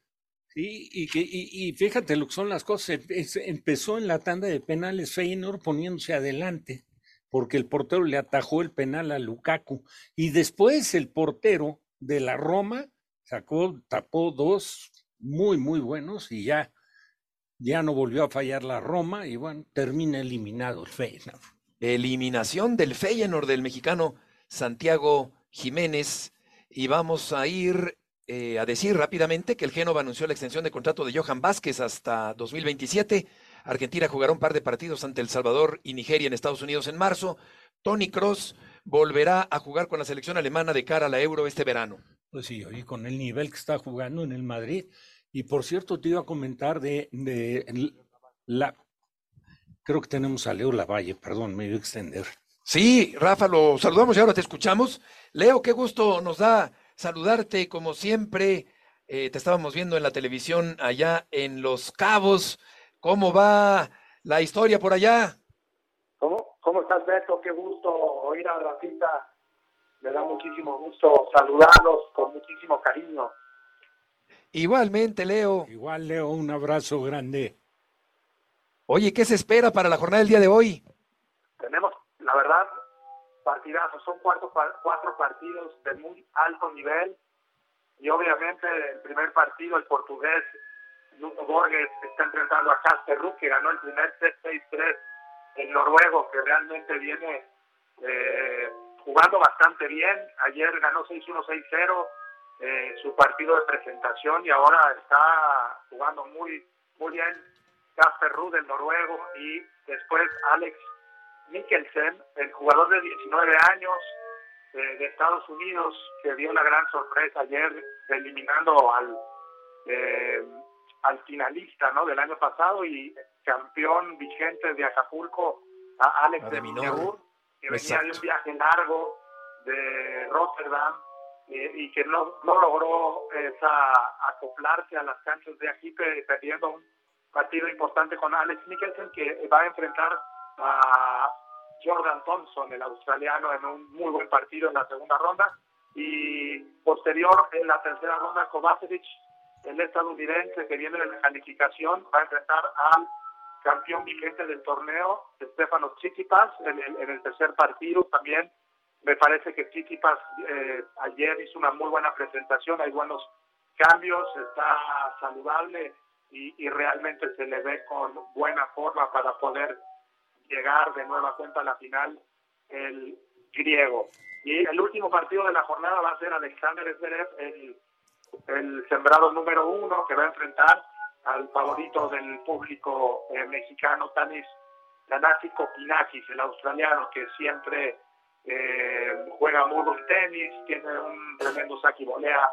Y, que, y, y fíjate lo que son las cosas. em- Empezó en la tanda de penales Feyenoord poniéndose adelante, porque el portero le atajó el penal a Lukaku. Y después el portero de la Roma sacó, tapó dos muy, muy buenos y ya, ya no volvió a fallar la Roma y bueno, termina eliminado el Feyenoord. Eliminación del Feyenoord del mexicano Santiago Jiménez. Y vamos a ir eh, a decir rápidamente que el Génova anunció la extensión de contrato de Johan Vázquez hasta 2027. Argentina jugará un par de partidos ante El Salvador y Nigeria en Estados Unidos en marzo. Tony Cross volverá a jugar con la selección alemana de cara a la Euro este verano. Pues sí, y con el nivel que está jugando en el Madrid. Y por cierto, te iba a comentar de, la. Creo que tenemos a Leo Lavalle, perdón, me iba a extender. Sí, Rafa, lo saludamos y ahora te escuchamos. Leo, qué gusto nos da saludarte como siempre. Eh, te estábamos viendo en la televisión allá en Los Cabos. ¿Cómo va la historia por allá? ¿Cómo, ¿Cómo estás, Beto? Qué gusto oír a Rafita. Me da muchísimo gusto saludarlos con muchísimo cariño. Igualmente, Leo. Igual, Leo, un abrazo grande. Oye, ¿qué se espera para la jornada del día de hoy? Tenemos, la verdad, partidazos. Son cuatro, cuatro partidos de muy alto nivel. Y obviamente el primer partido, el portugués Nuno Borges está enfrentando a Casper Ruud, que ganó el primer set 6-3. El noruego, que realmente viene eh, jugando bastante bien. Ayer ganó 6-1, 6-0 eh, su partido de presentación y ahora está jugando muy, muy bien Casper Ruud, el noruego, y después Alex Mikkelsen, el jugador de 19 años eh, de Estados Unidos, que dio la gran sorpresa ayer eliminando al, eh, al finalista ¿no? del año pasado y campeón vigente de Acapulco, a Alex A de. Minor, que venía de un viaje largo de Rotterdam eh, y que no, no logró esa, acoplarse a las canchas de aquí, pe- perdiendo un partido importante con Alex Mikkelsen, que va a enfrentar a Jordan Thompson, el australiano, en un muy buen partido en la segunda ronda. Y posterior, en la tercera ronda, Kovacevic, el estadounidense que viene de la calificación, va a enfrentar al campeón vigente del torneo, Stefanos Tsitsipas, en el, en el tercer partido también. Me parece que Tsitsipas eh, ayer hizo una muy buena presentación, hay buenos cambios, está saludable y realmente se le ve con buena forma para poder llegar de nueva cuenta a la final el griego. Y el último partido de la jornada va a ser Alexander Zverev, el, el sembrado número uno, que va a enfrentar al favorito del público eh, mexicano, Tanis Tanasi Kokinakis, el australiano, que siempre eh, juega muy buen tenis, tiene un tremendo saque y volea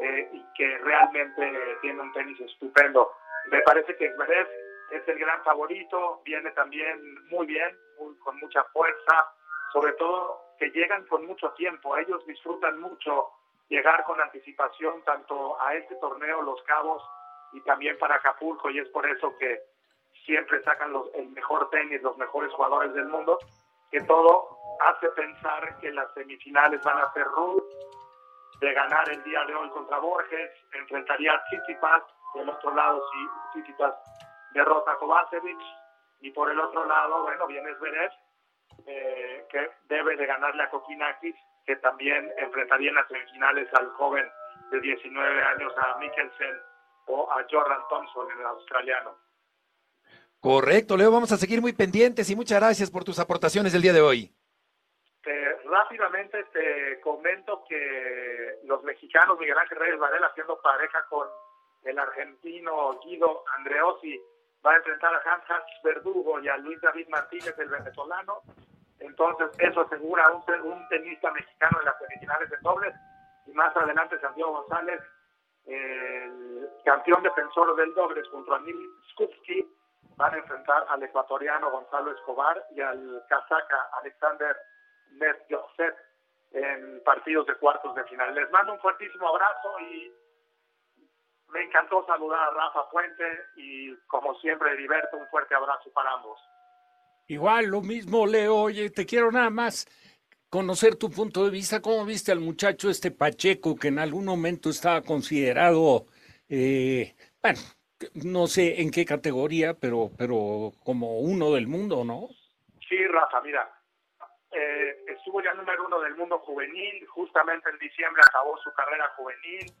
eh, y que realmente tiene un tenis estupendo. Me parece que Zverev es el gran favorito, viene también muy bien, con mucha fuerza, sobre todo que llegan con mucho tiempo, ellos disfrutan mucho llegar con anticipación tanto a este torneo Los Cabos y también para Acapulco y es por eso que siempre sacan los, el mejor tenis, los mejores jugadores del mundo, que todo hace pensar que las semifinales van a ser rudas, de ganar el día de hoy contra Borges, enfrentaría a Tsitsipas, del otro lado si Tsitsipas derrota a Kovacevic, y por el otro lado, bueno, viene Zverev, eh, que debe de ganarle a Kokinakis, que también enfrentaría en las semifinales al joven de 19 años, a Mikkelsen, o a Jordan Thompson, el australiano. Correcto, Leo, vamos a seguir muy pendientes y muchas gracias por tus aportaciones del día de hoy. Te- rápidamente te comento que los mexicanos, Miguel Ángel Reyes Varela, haciendo pareja con el argentino Guido Andreossi, va a enfrentar a Hans Hans Verdugo y a Luis David Martínez, el venezolano. Entonces, eso asegura un, te- un tenista mexicano en las semifinales de dobles. Y más adelante, Santiago González, el campeón defensor del dobles, junto a Neil Skupski, van a enfrentar al ecuatoriano Gonzalo Escobar y al casaca Alexander Nesjosep en partidos de cuartos de final. Les mando un fuertísimo abrazo y me encantó saludar a Rafa Puente y como siempre, Heriberto, un fuerte abrazo para ambos. Igual, lo mismo, Leo. Oye, te quiero nada más conocer tu punto de vista. ¿Cómo viste al muchacho este Pacheco que en algún momento estaba considerado, eh, bueno, no sé en qué categoría, pero, pero como uno del mundo, ¿no? Sí, Rafa, mira, eh, estuvo ya número uno del mundo juvenil, justamente en diciembre acabó su carrera juvenil,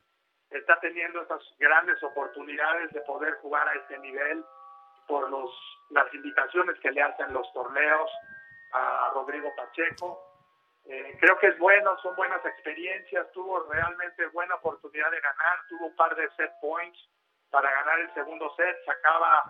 está teniendo estas grandes oportunidades de poder jugar a este nivel por los, las invitaciones que le hacen los torneos a Rodrigo Pacheco. Eh, creo que es bueno, son buenas experiencias, tuvo realmente buena oportunidad de ganar, tuvo un par de set points para ganar el segundo set, sacaba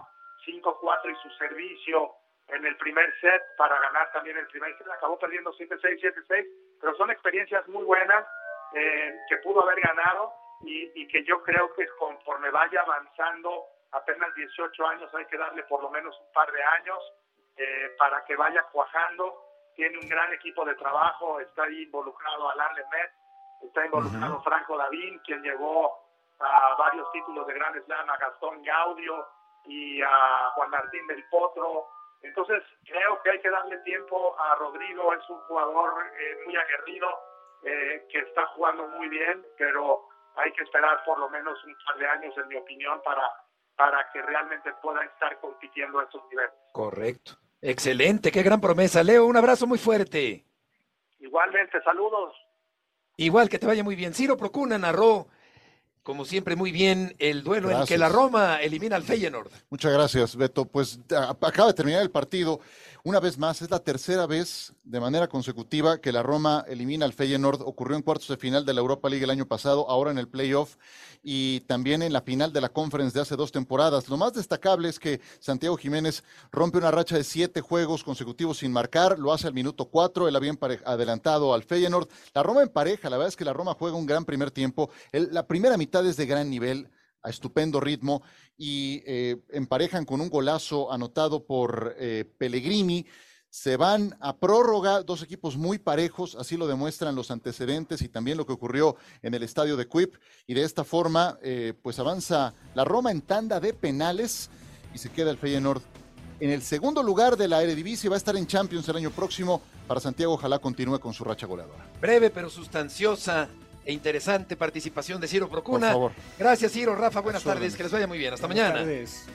5-4 y su servicio en el primer set para ganar también el primer set, acabó perdiendo 7-6, 7-6, pero son experiencias muy buenas eh, que pudo haber ganado y, y que yo creo que conforme vaya avanzando, apenas 18 años, hay que darle por lo menos un par de años eh, para que vaya cuajando. Tiene un gran equipo de trabajo, está ahí involucrado Alain Lemet, está involucrado Franco Davín, quien llevó a varios títulos de Gran Slam a Gastón Gaudio y a Juan Martín del Potro. Entonces, creo que hay que darle tiempo a Rodrigo, es un jugador eh, muy aguerrido, eh, que está jugando muy bien, pero hay que esperar por lo menos un par de años, en mi opinión, para, para que realmente pueda estar compitiendo a estos niveles. Correcto. Excelente, qué gran promesa. Leo, un abrazo muy fuerte. Igualmente, saludos. Igual que te vaya muy bien. Ciro Procuna narró, como siempre, muy bien el duelo en el que Gracias. la Roma elimina al Feyenoord. Muchas gracias, Beto. Pues acaba de terminar el partido. Una vez más, es la tercera vez de manera consecutiva que la Roma elimina al Feyenoord. Ocurrió en cuartos de final de la Europa League el año pasado, ahora en el playoff y también en la final de la Conference de hace dos temporadas. Lo más destacable es que Santiago Jiménez rompe una racha de siete juegos consecutivos sin marcar. Lo hace al minuto cuatro. Él había adelantado al Feyenoord. La Roma en pareja. La verdad es que la Roma juega un gran primer tiempo. La primera mitad es de gran nivel a estupendo ritmo y eh, emparejan con un golazo anotado por eh, Pellegrini. Se van a prórroga, dos equipos muy parejos, así lo demuestran los antecedentes y también lo que ocurrió en el estadio de Quip. Y de esta forma, eh, pues avanza la Roma en tanda de penales y se queda el Feyenoord en el segundo lugar de la Eredivisie. Va a estar en Champions el año próximo. Para Santiago, ojalá continúe con su racha goleadora. Breve pero sustanciosa e interesante participación de Ciro Procuna. Por favor. Gracias, Ciro. Rafa, buenas tardes. Que les vaya muy bien. Hasta Buenas mañana. tardes.